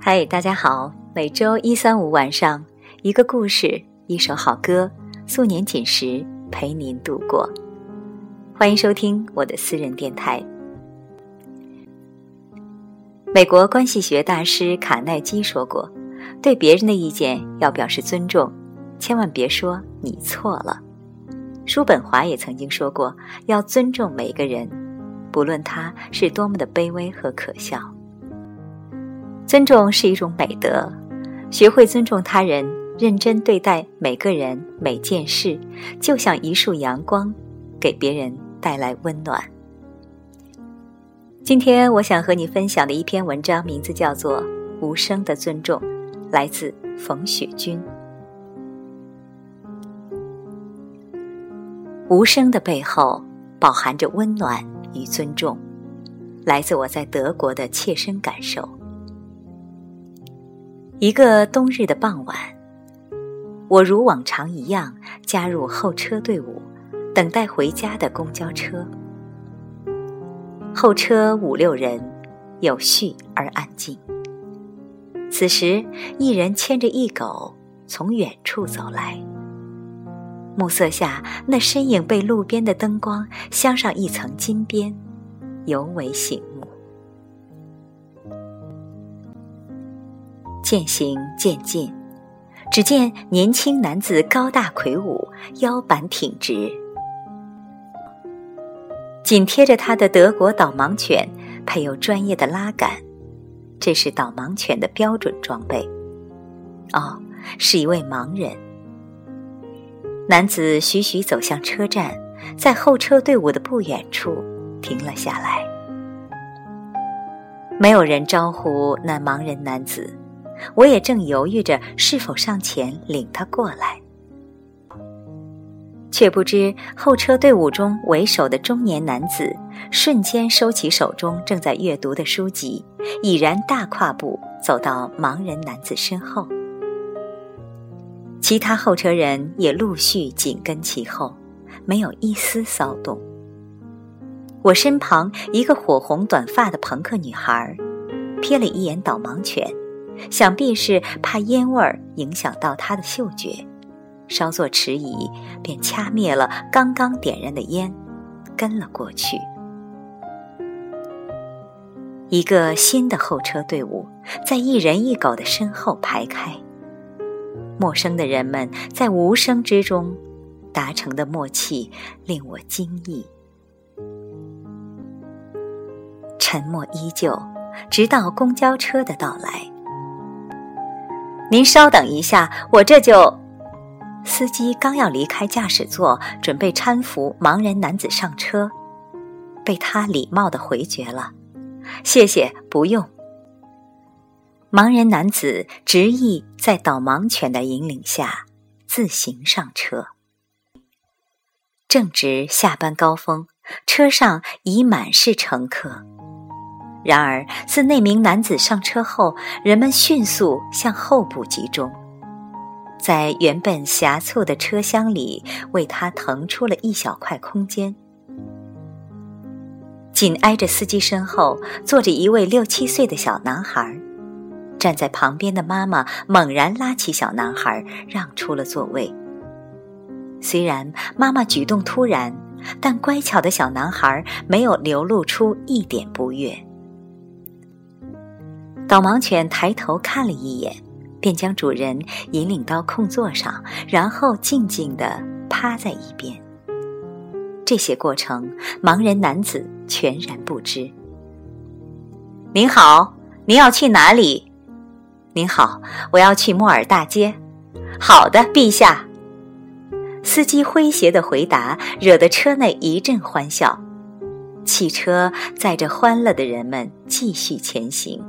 嗨，大家好！每周一、三、五晚上，一个故事，一首好歌，素年锦时陪您度过。欢迎收听我的私人电台。美国关系学大师卡耐基说过：“对别人的意见要表示尊重，千万别说你错了。”叔本华也曾经说过：“要尊重每个人，不论他是多么的卑微和可笑。”尊重是一种美德，学会尊重他人，认真对待每个人、每件事，就像一束阳光，给别人带来温暖。今天我想和你分享的一篇文章，名字叫做《无声的尊重》，来自冯雪君。无声的背后，饱含着温暖与尊重，来自我在德国的切身感受。一个冬日的傍晚，我如往常一样加入候车队伍，等待回家的公交车。候车五六人，有序而安静。此时，一人牵着一狗从远处走来。暮色下，那身影被路边的灯光镶上一层金边，尤为醒目。渐行渐近，只见年轻男子高大魁梧，腰板挺直，紧贴着他的德国导盲犬配有专业的拉杆，这是导盲犬的标准装备。哦，是一位盲人。男子徐徐走向车站，在候车队伍的不远处停了下来。没有人招呼那盲人男子。我也正犹豫着是否上前领他过来，却不知候车队伍中为首的中年男子瞬间收起手中正在阅读的书籍，已然大跨步走到盲人男子身后。其他候车人也陆续紧跟其后，没有一丝骚动。我身旁一个火红短发的朋克女孩，瞥了一眼导盲犬。想必是怕烟味儿影响到他的嗅觉，稍作迟疑，便掐灭了刚刚点燃的烟，跟了过去。一个新的候车队伍在一人一狗的身后排开，陌生的人们在无声之中达成的默契令我惊异。沉默依旧，直到公交车的到来。您稍等一下，我这就。司机刚要离开驾驶座，准备搀扶盲人男子上车，被他礼貌的回绝了：“谢谢，不用。”盲人男子执意在导盲犬的引领下自行上车。正值下班高峰，车上已满是乘客。然而，自那名男子上车后，人们迅速向后部集中，在原本狭促的车厢里为他腾出了一小块空间。紧挨着司机身后坐着一位六七岁的小男孩，站在旁边的妈妈猛然拉起小男孩，让出了座位。虽然妈妈举动突然，但乖巧的小男孩没有流露出一点不悦。导盲犬抬头看了一眼，便将主人引领到空座上，然后静静地趴在一边。这些过程，盲人男子全然不知。您好，您要去哪里？您好，我要去莫尔大街。好的，陛下。司机诙谐的回答惹得车内一阵欢笑。汽车载着欢乐的人们继续前行。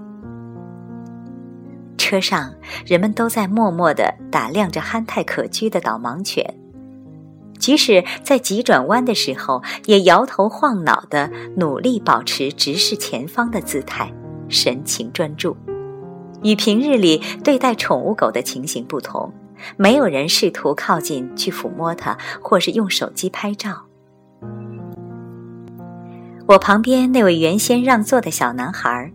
车上，人们都在默默地打量着憨态可掬的导盲犬，即使在急转弯的时候，也摇头晃脑地努力保持直视前方的姿态，神情专注。与平日里对待宠物狗的情形不同，没有人试图靠近去抚摸它，或是用手机拍照。我旁边那位原先让座的小男孩，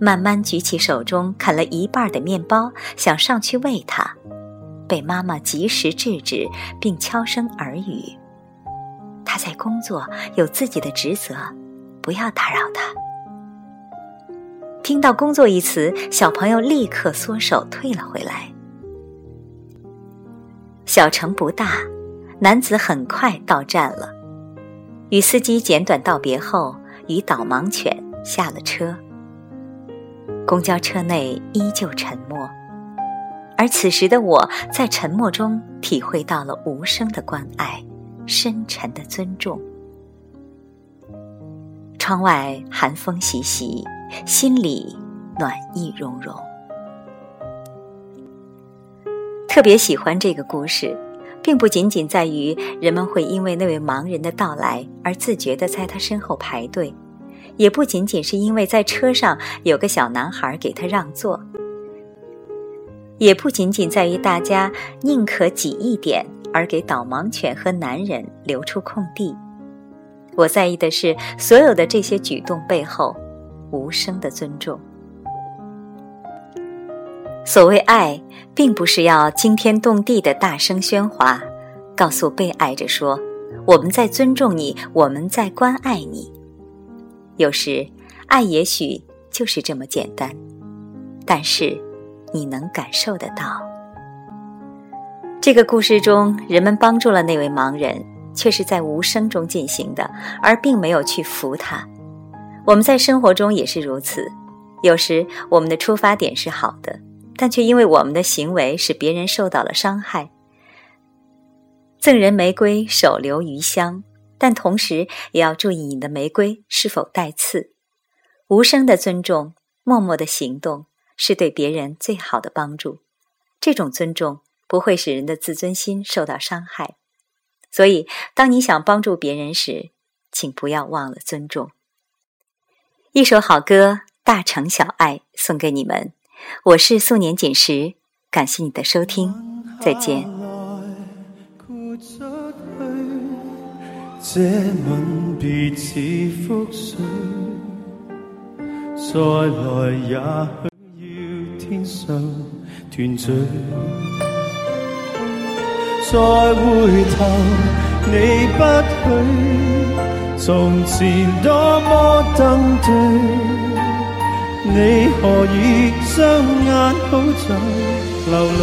慢慢举起手中啃了一半的面包，想上去喂它，被妈妈及时制止，并悄声耳语：“他在工作，有自己的职责，不要打扰他。”听到“工作”一词，小朋友立刻缩手退了回来。小城不大，男子很快到站了。与司机简短道别后，与导盲犬下了车。公交车内依旧沉默，而此时的我在沉默中体会到了无声的关爱，深沉的尊重。窗外寒风习习，心里暖意融融。特别喜欢这个故事。并不仅仅在于人们会因为那位盲人的到来而自觉地在他身后排队，也不仅仅是因为在车上有个小男孩给他让座，也不仅仅在于大家宁可挤一点而给导盲犬和男人留出空地。我在意的是所有的这些举动背后无声的尊重。所谓爱，并不是要惊天动地的大声喧哗，告诉被爱者说：“我们在尊重你，我们在关爱你。”有时，爱也许就是这么简单，但是你能感受得到。这个故事中，人们帮助了那位盲人，却是在无声中进行的，而并没有去扶他。我们在生活中也是如此，有时我们的出发点是好的。但却因为我们的行为使别人受到了伤害。赠人玫瑰，手留余香，但同时也要注意你的玫瑰是否带刺。无声的尊重，默默的行动，是对别人最好的帮助。这种尊重不会使人的自尊心受到伤害。所以，当你想帮助别人时，请不要忘了尊重。一首好歌《大城小爱》送给你们。我是素年锦时，感谢你的收听，再见。这吻别似覆水，再来也许要天上团聚。再回头你不许，从前多么登对。你何以双眼好像流泪？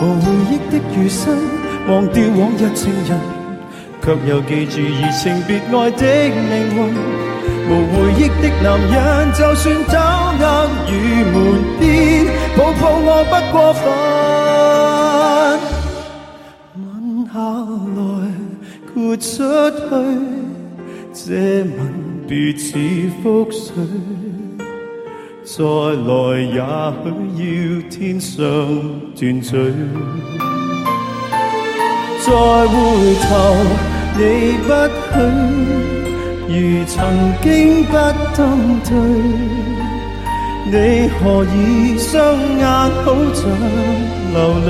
无回忆的余生，忘掉往日情人。却又记住移情别爱的命运，无回忆的男人，就算走暗与门边，抱抱我不过分。吻下来，豁出去，这吻别似覆水，再来也许要天上团聚，再回头。你不许，如曾经不登对，你何以双眼好像流泪？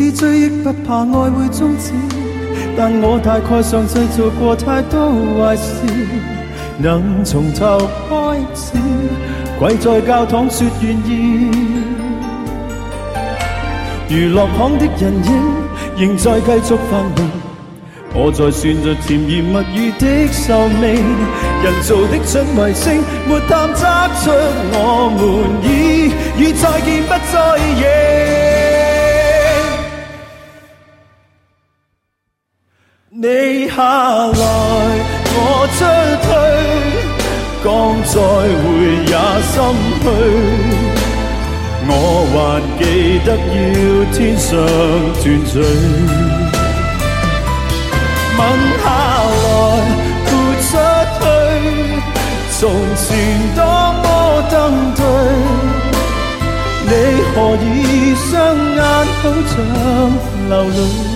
彼此追忆不怕爱会终止，但我大概上制造过太多坏事，能从头开始，跪在教堂说愿意。娱乐行的人影仍在继续繁荣，我在算着甜言蜜语的寿命。人造的准卫星没探测出我们已与再见不再认。你下来。我出去，刚再会也心虚。我还记得要天上团聚。吻下来，豁出去，从前多么登对。你何以双眼好像流泪？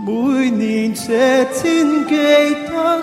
每年这天记得要